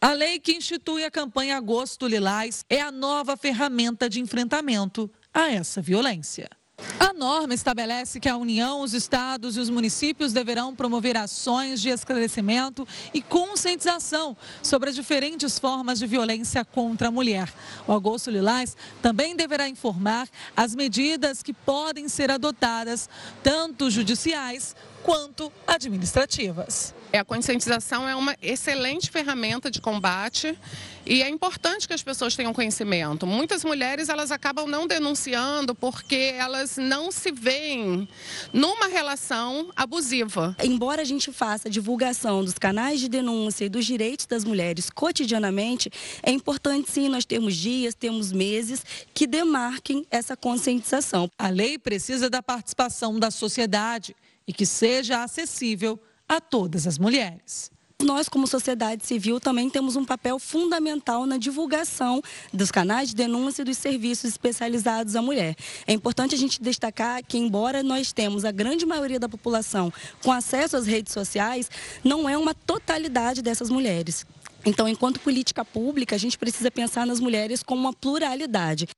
A lei que institui a campanha Agosto Lilás é a nova ferramenta de enfrentamento a essa violência. A norma estabelece que a União, os estados e os municípios deverão promover ações de esclarecimento e conscientização sobre as diferentes formas de violência contra a mulher. O Agosto Lilás também deverá informar as medidas que podem ser adotadas, tanto judiciais quanto administrativas. É, a conscientização é uma excelente ferramenta de combate e é importante que as pessoas tenham conhecimento. Muitas mulheres elas acabam não denunciando porque elas não se veem numa relação abusiva. Embora a gente faça divulgação dos canais de denúncia e dos direitos das mulheres cotidianamente, é importante sim nós termos dias, temos meses que demarquem essa conscientização. A lei precisa da participação da sociedade e que seja acessível a todas as mulheres. Nós, como sociedade civil, também temos um papel fundamental na divulgação dos canais de denúncia e dos serviços especializados à mulher. É importante a gente destacar que, embora nós temos a grande maioria da população com acesso às redes sociais, não é uma totalidade dessas mulheres. Então, enquanto política pública, a gente precisa pensar nas mulheres com uma pluralidade.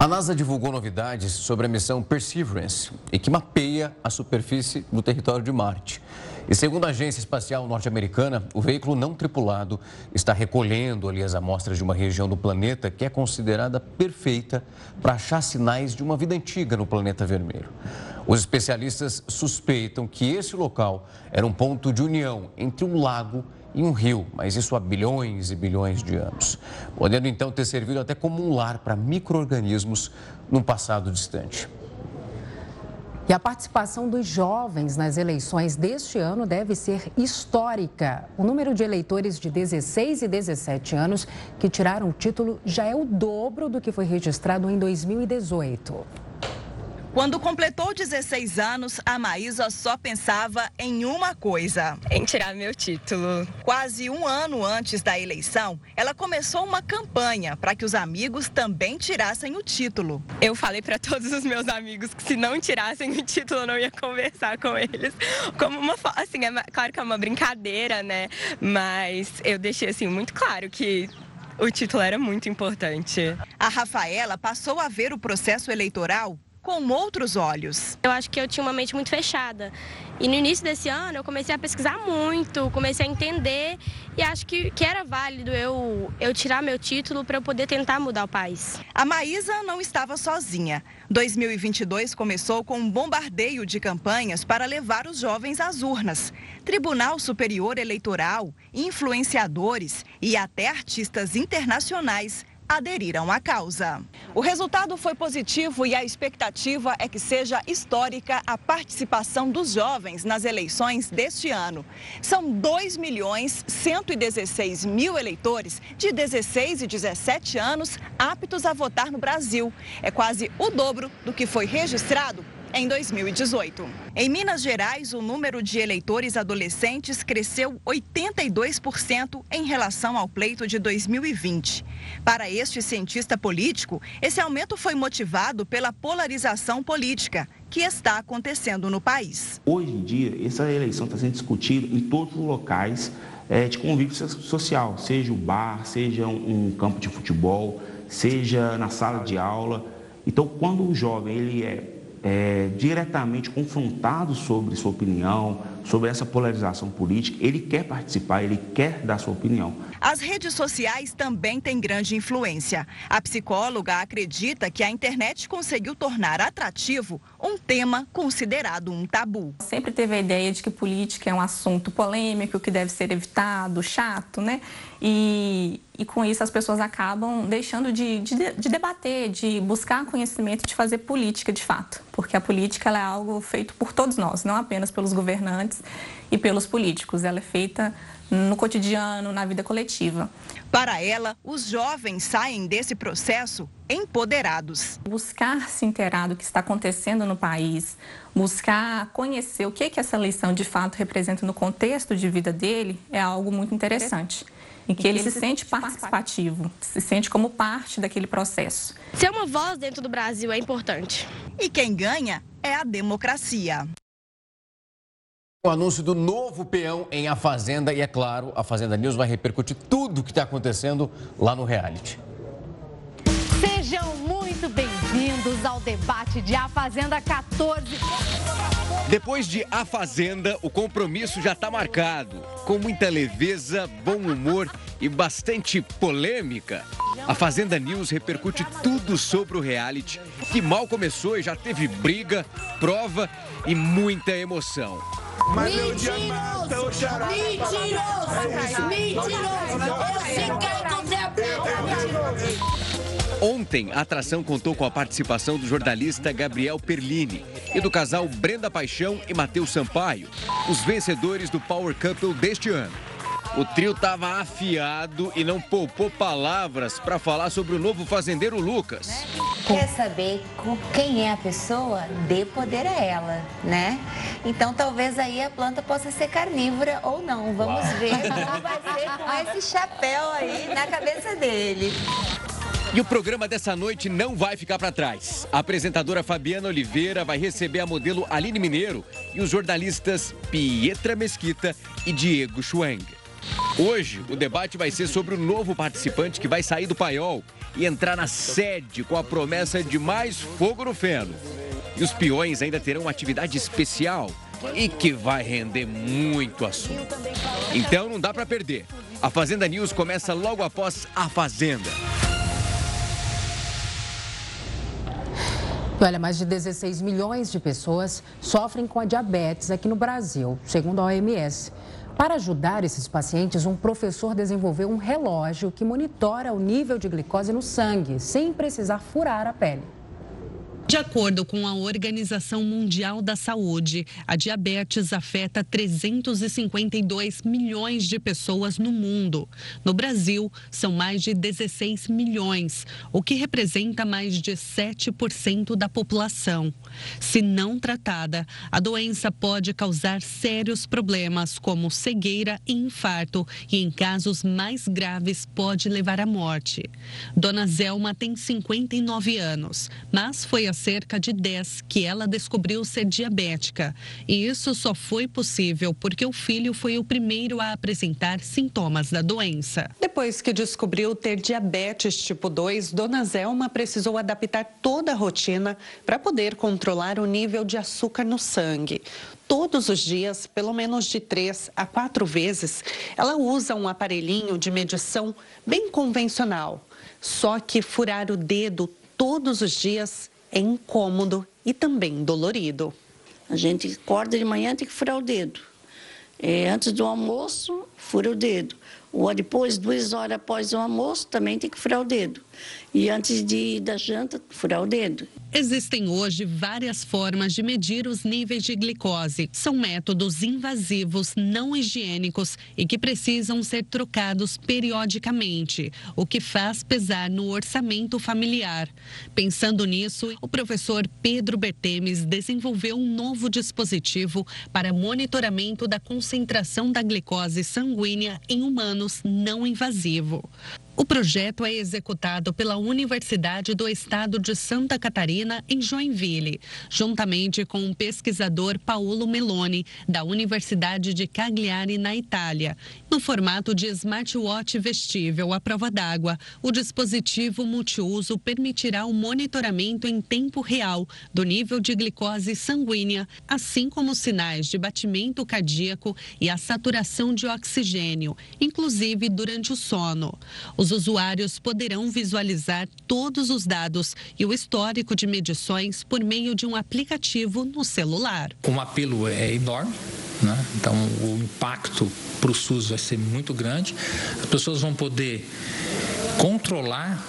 A NASA divulgou novidades sobre a missão Perseverance e que mapeia a superfície do território de Marte. E segundo a Agência Espacial Norte-Americana, o veículo não tripulado está recolhendo ali as amostras de uma região do planeta que é considerada perfeita para achar sinais de uma vida antiga no planeta vermelho. Os especialistas suspeitam que esse local era um ponto de união entre um lago em um rio, mas isso há bilhões e bilhões de anos, podendo então ter servido até como um lar para micro-organismos num passado distante. E a participação dos jovens nas eleições deste ano deve ser histórica. O número de eleitores de 16 e 17 anos que tiraram o título já é o dobro do que foi registrado em 2018. Quando completou 16 anos, a Maísa só pensava em uma coisa: em tirar meu título. Quase um ano antes da eleição, ela começou uma campanha para que os amigos também tirassem o título. Eu falei para todos os meus amigos que se não tirassem o título, eu não ia conversar com eles. Como uma, assim, é claro que é uma brincadeira, né? Mas eu deixei assim muito claro que o título era muito importante. A Rafaela passou a ver o processo eleitoral com outros olhos. Eu acho que eu tinha uma mente muito fechada. E no início desse ano eu comecei a pesquisar muito, comecei a entender e acho que, que era válido eu, eu tirar meu título para eu poder tentar mudar o país. A Maísa não estava sozinha. 2022 começou com um bombardeio de campanhas para levar os jovens às urnas. Tribunal Superior Eleitoral, influenciadores e até artistas internacionais aderiram à causa. O resultado foi positivo e a expectativa é que seja histórica a participação dos jovens nas eleições deste ano. São 2 milhões 116 mil eleitores de 16 e 17 anos aptos a votar no Brasil. É quase o dobro do que foi registrado em 2018. Em Minas Gerais, o número de eleitores adolescentes cresceu 82% em relação ao pleito de 2020. Para este cientista político, esse aumento foi motivado pela polarização política que está acontecendo no país. Hoje em dia, essa eleição está sendo discutida em todos os locais é, de convívio social, seja o bar, seja um campo de futebol, seja na sala de aula. Então, quando o jovem ele é é, diretamente confrontado sobre sua opinião, sobre essa polarização política, ele quer participar, ele quer dar sua opinião. As redes sociais também têm grande influência. A psicóloga acredita que a internet conseguiu tornar atrativo um tema considerado um tabu. Sempre teve a ideia de que política é um assunto polêmico, que deve ser evitado, chato, né? E, e com isso as pessoas acabam deixando de, de, de, debater, de buscar conhecimento, de fazer política de fato. Porque a política é algo feito por todos nós, não apenas pelos governantes e pelos políticos. Ela é feita no cotidiano, na vida coletiva. Para ela, os jovens saem desse processo empoderados. Buscar se inteirar do que está acontecendo no país, buscar conhecer o que, que essa eleição de fato representa no contexto de vida dele é algo muito interessante. Em que ele, ele se sente participativo, se sente como parte daquele processo. Ser uma voz dentro do Brasil é importante. E quem ganha é a democracia. O anúncio do novo peão em A Fazenda e, é claro, a Fazenda News vai repercutir tudo o que está acontecendo lá no reality. Sejam muito bem-vindos ao debate de A Fazenda 14. Depois de A Fazenda, o compromisso já está marcado. Com muita leveza, bom humor e bastante polêmica. A Fazenda News repercute tudo sobre o reality, que mal começou e já teve briga, prova e muita emoção. Mas meu dia mata o xará. Mentiroso! Mentiroso! Eu fiquei com Ontem, a atração contou com a participação do jornalista Gabriel Perlini e do casal Brenda Paixão e Matheus Sampaio, os vencedores do Power Couple deste ano. O trio estava afiado e não poupou palavras para falar sobre o novo fazendeiro Lucas. Quer saber quem é a pessoa? Dê poder a ela, né? Então talvez aí a planta possa ser carnívora ou não. Vamos Uau. ver como vai ser com esse chapéu aí na cabeça dele. E o programa dessa noite não vai ficar para trás. A apresentadora Fabiana Oliveira vai receber a modelo Aline Mineiro e os jornalistas Pietra Mesquita e Diego Schwang. Hoje, o debate vai ser sobre o novo participante que vai sair do paiol e entrar na sede com a promessa de mais fogo no feno. E os peões ainda terão uma atividade especial e que vai render muito assunto. Então não dá para perder. A Fazenda News começa logo após a Fazenda. Olha, mais de 16 milhões de pessoas sofrem com a diabetes aqui no Brasil, segundo a OMS. Para ajudar esses pacientes, um professor desenvolveu um relógio que monitora o nível de glicose no sangue, sem precisar furar a pele. De acordo com a Organização Mundial da Saúde, a diabetes afeta 352 milhões de pessoas no mundo. No Brasil, são mais de 16 milhões, o que representa mais de 7% da população. Se não tratada, a doença pode causar sérios problemas, como cegueira e infarto, e em casos mais graves pode levar à morte. Dona Zelma tem 59 anos, mas foi a cerca de 10 que ela descobriu ser diabética. E isso só foi possível porque o filho foi o primeiro a apresentar sintomas da doença. Depois que descobriu ter diabetes tipo 2, Dona Zelma precisou adaptar toda a rotina para poder controlar o nível de açúcar no sangue todos os dias, pelo menos de três a quatro vezes, ela usa um aparelhinho de medição bem convencional. Só que furar o dedo todos os dias é incômodo e também dolorido. A gente acorda de manhã tem que furar o dedo. É, antes do almoço, fura o dedo. Ou depois, duas horas após o almoço, também tem que furar o dedo. E antes de da janta, furar o dedo. Existem hoje várias formas de medir os níveis de glicose. São métodos invasivos, não higiênicos e que precisam ser trocados periodicamente, o que faz pesar no orçamento familiar. Pensando nisso, o professor Pedro Bertemes desenvolveu um novo dispositivo para monitoramento da concentração da glicose sanguínea em humanos não invasivo. O projeto é executado pela Universidade do Estado de Santa Catarina, em Joinville, juntamente com o pesquisador Paulo Meloni, da Universidade de Cagliari, na Itália. No formato de smartwatch vestível à prova d'água, o dispositivo multiuso permitirá o monitoramento em tempo real do nível de glicose sanguínea, assim como sinais de batimento cardíaco e a saturação de oxigênio, inclusive durante o sono. Os os usuários poderão visualizar todos os dados e o histórico de medições por meio de um aplicativo no celular. O apelo é enorme, né? então o impacto para o SUS vai ser muito grande. As pessoas vão poder controlar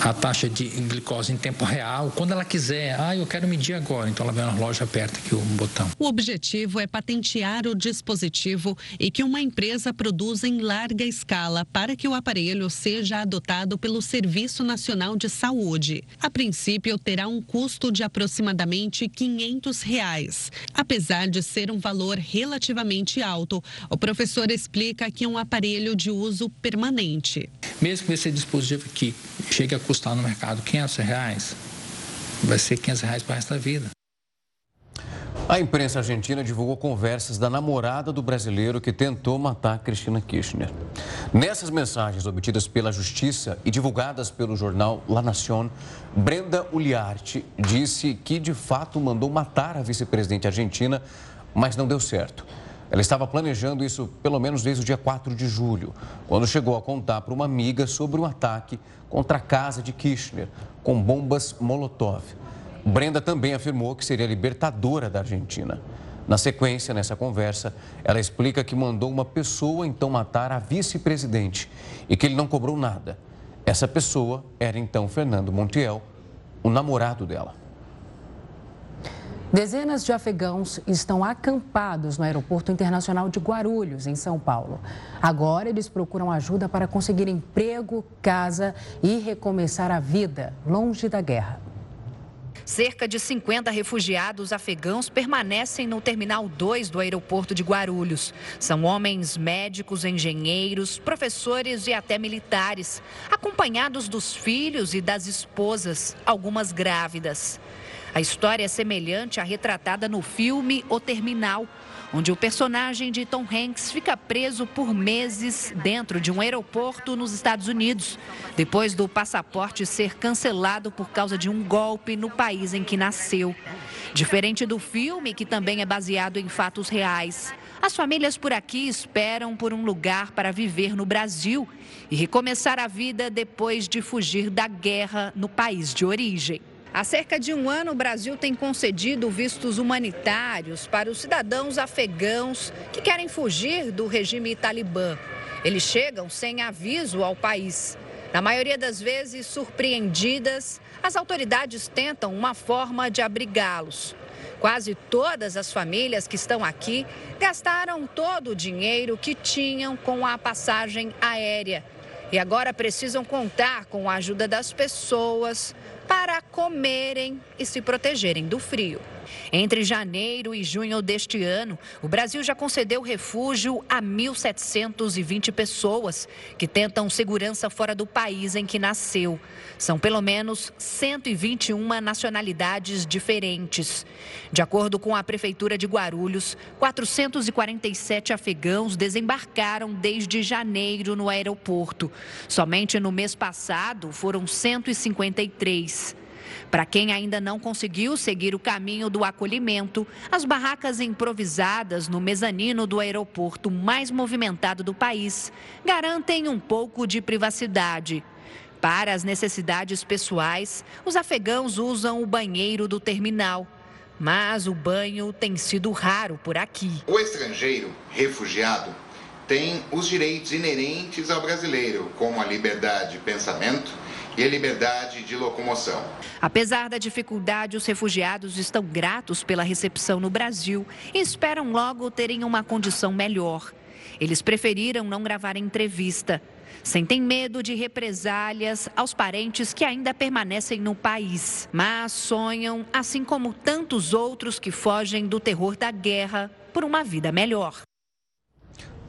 a taxa de glicose em tempo real, quando ela quiser. Ah, eu quero medir agora. Então ela vai na loja, aperta aqui o botão. O objetivo é patentear o dispositivo e que uma empresa produza em larga escala para que o aparelho seja adotado pelo Serviço Nacional de Saúde. A princípio, terá um custo de aproximadamente 500 reais. Apesar de ser um valor relativamente alto, o professor explica que é um aparelho de uso permanente. Mesmo que esse dispositivo aqui chegue chega a custar no mercado 500 reais, vai ser 500 reais para o resto da vida. A imprensa argentina divulgou conversas da namorada do brasileiro que tentou matar Cristina Kirchner. Nessas mensagens obtidas pela justiça e divulgadas pelo jornal La Nación, Brenda Uliarte disse que de fato mandou matar a vice-presidente argentina, mas não deu certo. Ela estava planejando isso pelo menos desde o dia 4 de julho, quando chegou a contar para uma amiga sobre um ataque contra a casa de Kirchner com bombas Molotov. Brenda também afirmou que seria libertadora da Argentina. Na sequência, nessa conversa, ela explica que mandou uma pessoa então matar a vice-presidente e que ele não cobrou nada. Essa pessoa era então Fernando Montiel, o namorado dela. Dezenas de afegãos estão acampados no Aeroporto Internacional de Guarulhos, em São Paulo. Agora eles procuram ajuda para conseguir emprego, casa e recomeçar a vida longe da guerra. Cerca de 50 refugiados afegãos permanecem no Terminal 2 do aeroporto de Guarulhos. São homens médicos, engenheiros, professores e até militares, acompanhados dos filhos e das esposas, algumas grávidas. A história é semelhante à retratada no filme O Terminal, onde o personagem de Tom Hanks fica preso por meses dentro de um aeroporto nos Estados Unidos, depois do passaporte ser cancelado por causa de um golpe no país em que nasceu. Diferente do filme, que também é baseado em fatos reais, as famílias por aqui esperam por um lugar para viver no Brasil e recomeçar a vida depois de fugir da guerra no país de origem. Há cerca de um ano, o Brasil tem concedido vistos humanitários para os cidadãos afegãos que querem fugir do regime talibã. Eles chegam sem aviso ao país. Na maioria das vezes, surpreendidas, as autoridades tentam uma forma de abrigá-los. Quase todas as famílias que estão aqui gastaram todo o dinheiro que tinham com a passagem aérea e agora precisam contar com a ajuda das pessoas para comerem e se protegerem do frio. Entre janeiro e junho deste ano, o Brasil já concedeu refúgio a 1.720 pessoas que tentam segurança fora do país em que nasceu. São pelo menos 121 nacionalidades diferentes. De acordo com a Prefeitura de Guarulhos, 447 afegãos desembarcaram desde janeiro no aeroporto. Somente no mês passado foram 153. Para quem ainda não conseguiu seguir o caminho do acolhimento, as barracas improvisadas no mezanino do aeroporto mais movimentado do país garantem um pouco de privacidade. Para as necessidades pessoais, os afegãos usam o banheiro do terminal. Mas o banho tem sido raro por aqui. O estrangeiro, refugiado, tem os direitos inerentes ao brasileiro, como a liberdade de pensamento e liberdade de locomoção. Apesar da dificuldade, os refugiados estão gratos pela recepção no Brasil e esperam logo terem uma condição melhor. Eles preferiram não gravar entrevista. Sentem medo de represálias aos parentes que ainda permanecem no país, mas sonham, assim como tantos outros que fogem do terror da guerra, por uma vida melhor.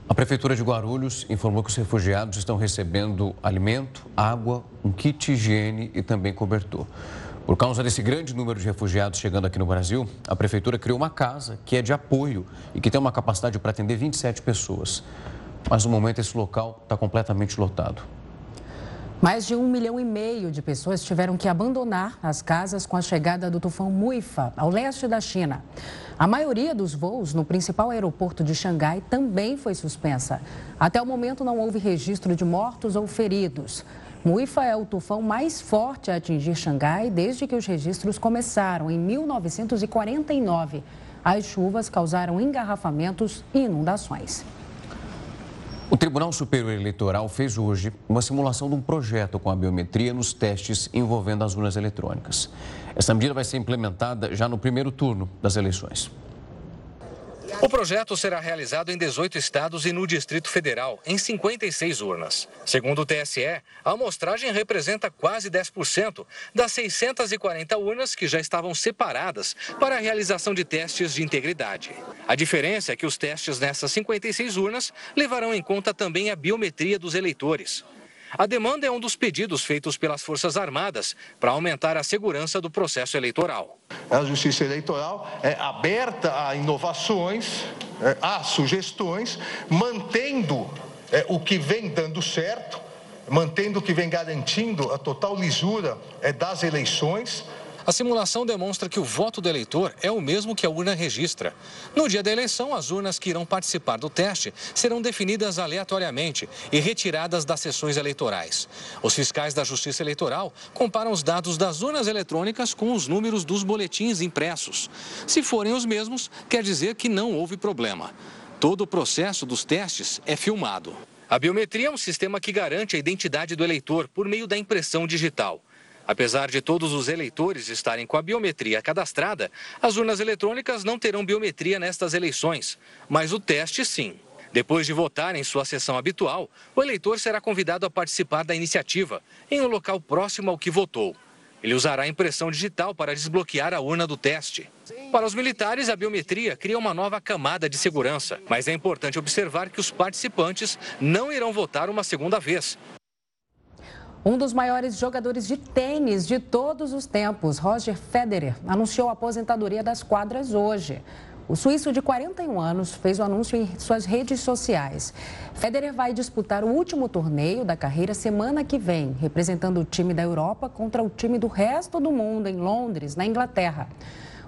A Prefeitura de Guarulhos informou que os refugiados estão recebendo alimento, água, um kit higiene e também cobertor. Por causa desse grande número de refugiados chegando aqui no Brasil, a Prefeitura criou uma casa que é de apoio e que tem uma capacidade para atender 27 pessoas. Mas no momento esse local está completamente lotado. Mais de um milhão e meio de pessoas tiveram que abandonar as casas com a chegada do tufão Muifa, ao leste da China. A maioria dos voos no principal aeroporto de Xangai também foi suspensa. Até o momento não houve registro de mortos ou feridos. Muifa é o tufão mais forte a atingir Xangai desde que os registros começaram em 1949. As chuvas causaram engarrafamentos e inundações. O Tribunal Superior Eleitoral fez hoje uma simulação de um projeto com a biometria nos testes envolvendo as urnas eletrônicas. Essa medida vai ser implementada já no primeiro turno das eleições. O projeto será realizado em 18 estados e no Distrito Federal, em 56 urnas. Segundo o TSE, a amostragem representa quase 10% das 640 urnas que já estavam separadas para a realização de testes de integridade. A diferença é que os testes nessas 56 urnas levarão em conta também a biometria dos eleitores. A demanda é um dos pedidos feitos pelas Forças Armadas para aumentar a segurança do processo eleitoral. A Justiça Eleitoral é aberta a inovações, é, a sugestões, mantendo é, o que vem dando certo, mantendo o que vem garantindo a total lisura é, das eleições. A simulação demonstra que o voto do eleitor é o mesmo que a urna registra. No dia da eleição, as urnas que irão participar do teste serão definidas aleatoriamente e retiradas das sessões eleitorais. Os fiscais da Justiça Eleitoral comparam os dados das urnas eletrônicas com os números dos boletins impressos. Se forem os mesmos, quer dizer que não houve problema. Todo o processo dos testes é filmado. A biometria é um sistema que garante a identidade do eleitor por meio da impressão digital. Apesar de todos os eleitores estarem com a biometria cadastrada, as urnas eletrônicas não terão biometria nestas eleições, mas o teste sim. Depois de votar em sua sessão habitual, o eleitor será convidado a participar da iniciativa, em um local próximo ao que votou. Ele usará a impressão digital para desbloquear a urna do teste. Para os militares, a biometria cria uma nova camada de segurança, mas é importante observar que os participantes não irão votar uma segunda vez. Um dos maiores jogadores de tênis de todos os tempos, Roger Federer, anunciou a aposentadoria das quadras hoje. O suíço de 41 anos fez o anúncio em suas redes sociais. Federer vai disputar o último torneio da carreira semana que vem, representando o time da Europa contra o time do resto do mundo em Londres, na Inglaterra.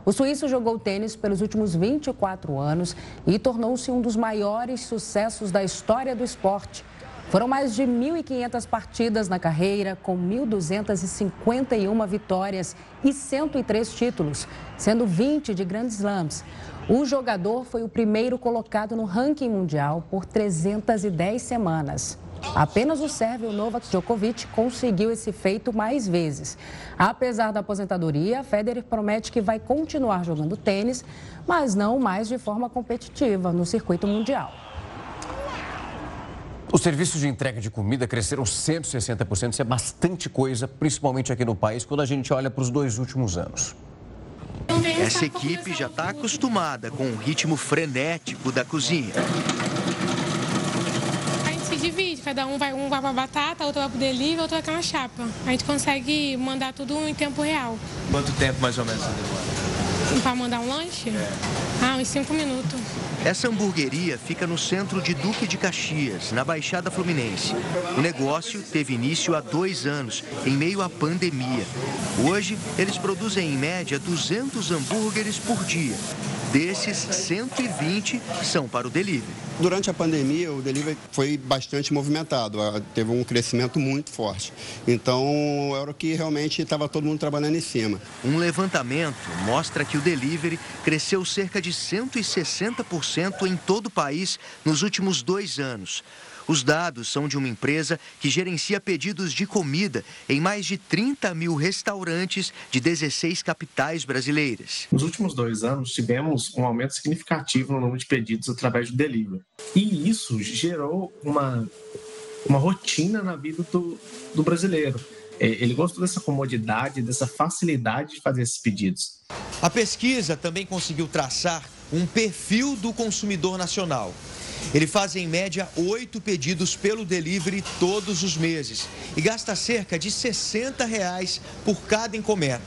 O suíço jogou tênis pelos últimos 24 anos e tornou-se um dos maiores sucessos da história do esporte. Foram mais de 1.500 partidas na carreira, com 1.251 vitórias e 103 títulos, sendo 20 de grandes slams. O jogador foi o primeiro colocado no ranking mundial por 310 semanas. Apenas o sérvio Novak Djokovic conseguiu esse feito mais vezes. Apesar da aposentadoria, Federer promete que vai continuar jogando tênis, mas não mais de forma competitiva no circuito mundial. Os serviços de entrega de comida cresceram 160%. Isso é bastante coisa, principalmente aqui no país, quando a gente olha para os dois últimos anos. Essa equipe já está acostumada com o ritmo frenético da cozinha. A gente se divide, cada um vai um vai para batata, outro vai para o delivery, outro vai para uma chapa. A gente consegue mandar tudo em tempo real. Quanto tempo mais ou menos você demora? Para mandar um lanche? É. Ah, uns cinco minutos. Essa hamburgueria fica no centro de Duque de Caxias, na Baixada Fluminense. O negócio teve início há dois anos, em meio à pandemia. Hoje, eles produzem em média 200 hambúrgueres por dia. Desses, 120 são para o delivery. Durante a pandemia, o delivery foi bastante movimentado, teve um crescimento muito forte. Então, era o que realmente estava todo mundo trabalhando em cima. Um levantamento mostra que o delivery cresceu cerca de 160% em todo o país nos últimos dois anos. Os dados são de uma empresa que gerencia pedidos de comida em mais de 30 mil restaurantes de 16 capitais brasileiras. Nos últimos dois anos, tivemos um aumento significativo no número de pedidos através do delivery. E isso gerou uma, uma rotina na vida do, do brasileiro. É, ele gostou dessa comodidade, dessa facilidade de fazer esses pedidos. A pesquisa também conseguiu traçar um perfil do consumidor nacional. Ele faz em média oito pedidos pelo delivery todos os meses e gasta cerca de 60 reais por cada encomenda.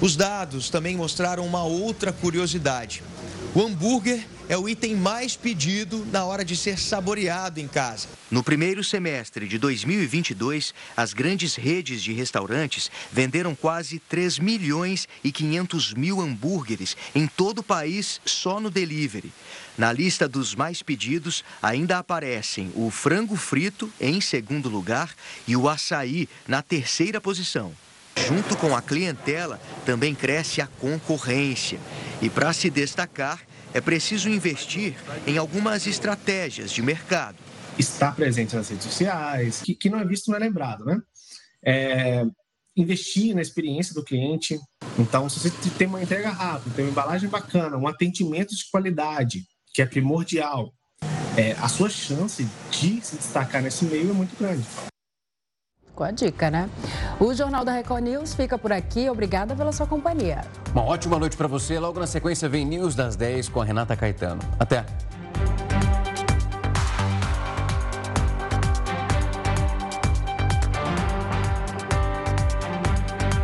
Os dados também mostraram uma outra curiosidade. O hambúrguer é o item mais pedido na hora de ser saboreado em casa. No primeiro semestre de 2022, as grandes redes de restaurantes venderam quase 3 milhões e 500 mil hambúrgueres em todo o país só no delivery. Na lista dos mais pedidos ainda aparecem o frango frito em segundo lugar e o açaí na terceira posição. Junto com a clientela, também cresce a concorrência. E para se destacar, é preciso investir em algumas estratégias de mercado. Estar presente nas redes sociais, que, que não é visto não é lembrado, né? É, investir na experiência do cliente. Então, se você tem uma entrega rápida, tem uma embalagem bacana, um atendimento de qualidade, que é primordial, é, a sua chance de se destacar nesse meio é muito grande. Com a dica, né? O Jornal da Record News fica por aqui. Obrigada pela sua companhia. Uma ótima noite para você. Logo na sequência vem News das 10 com a Renata Caetano. Até!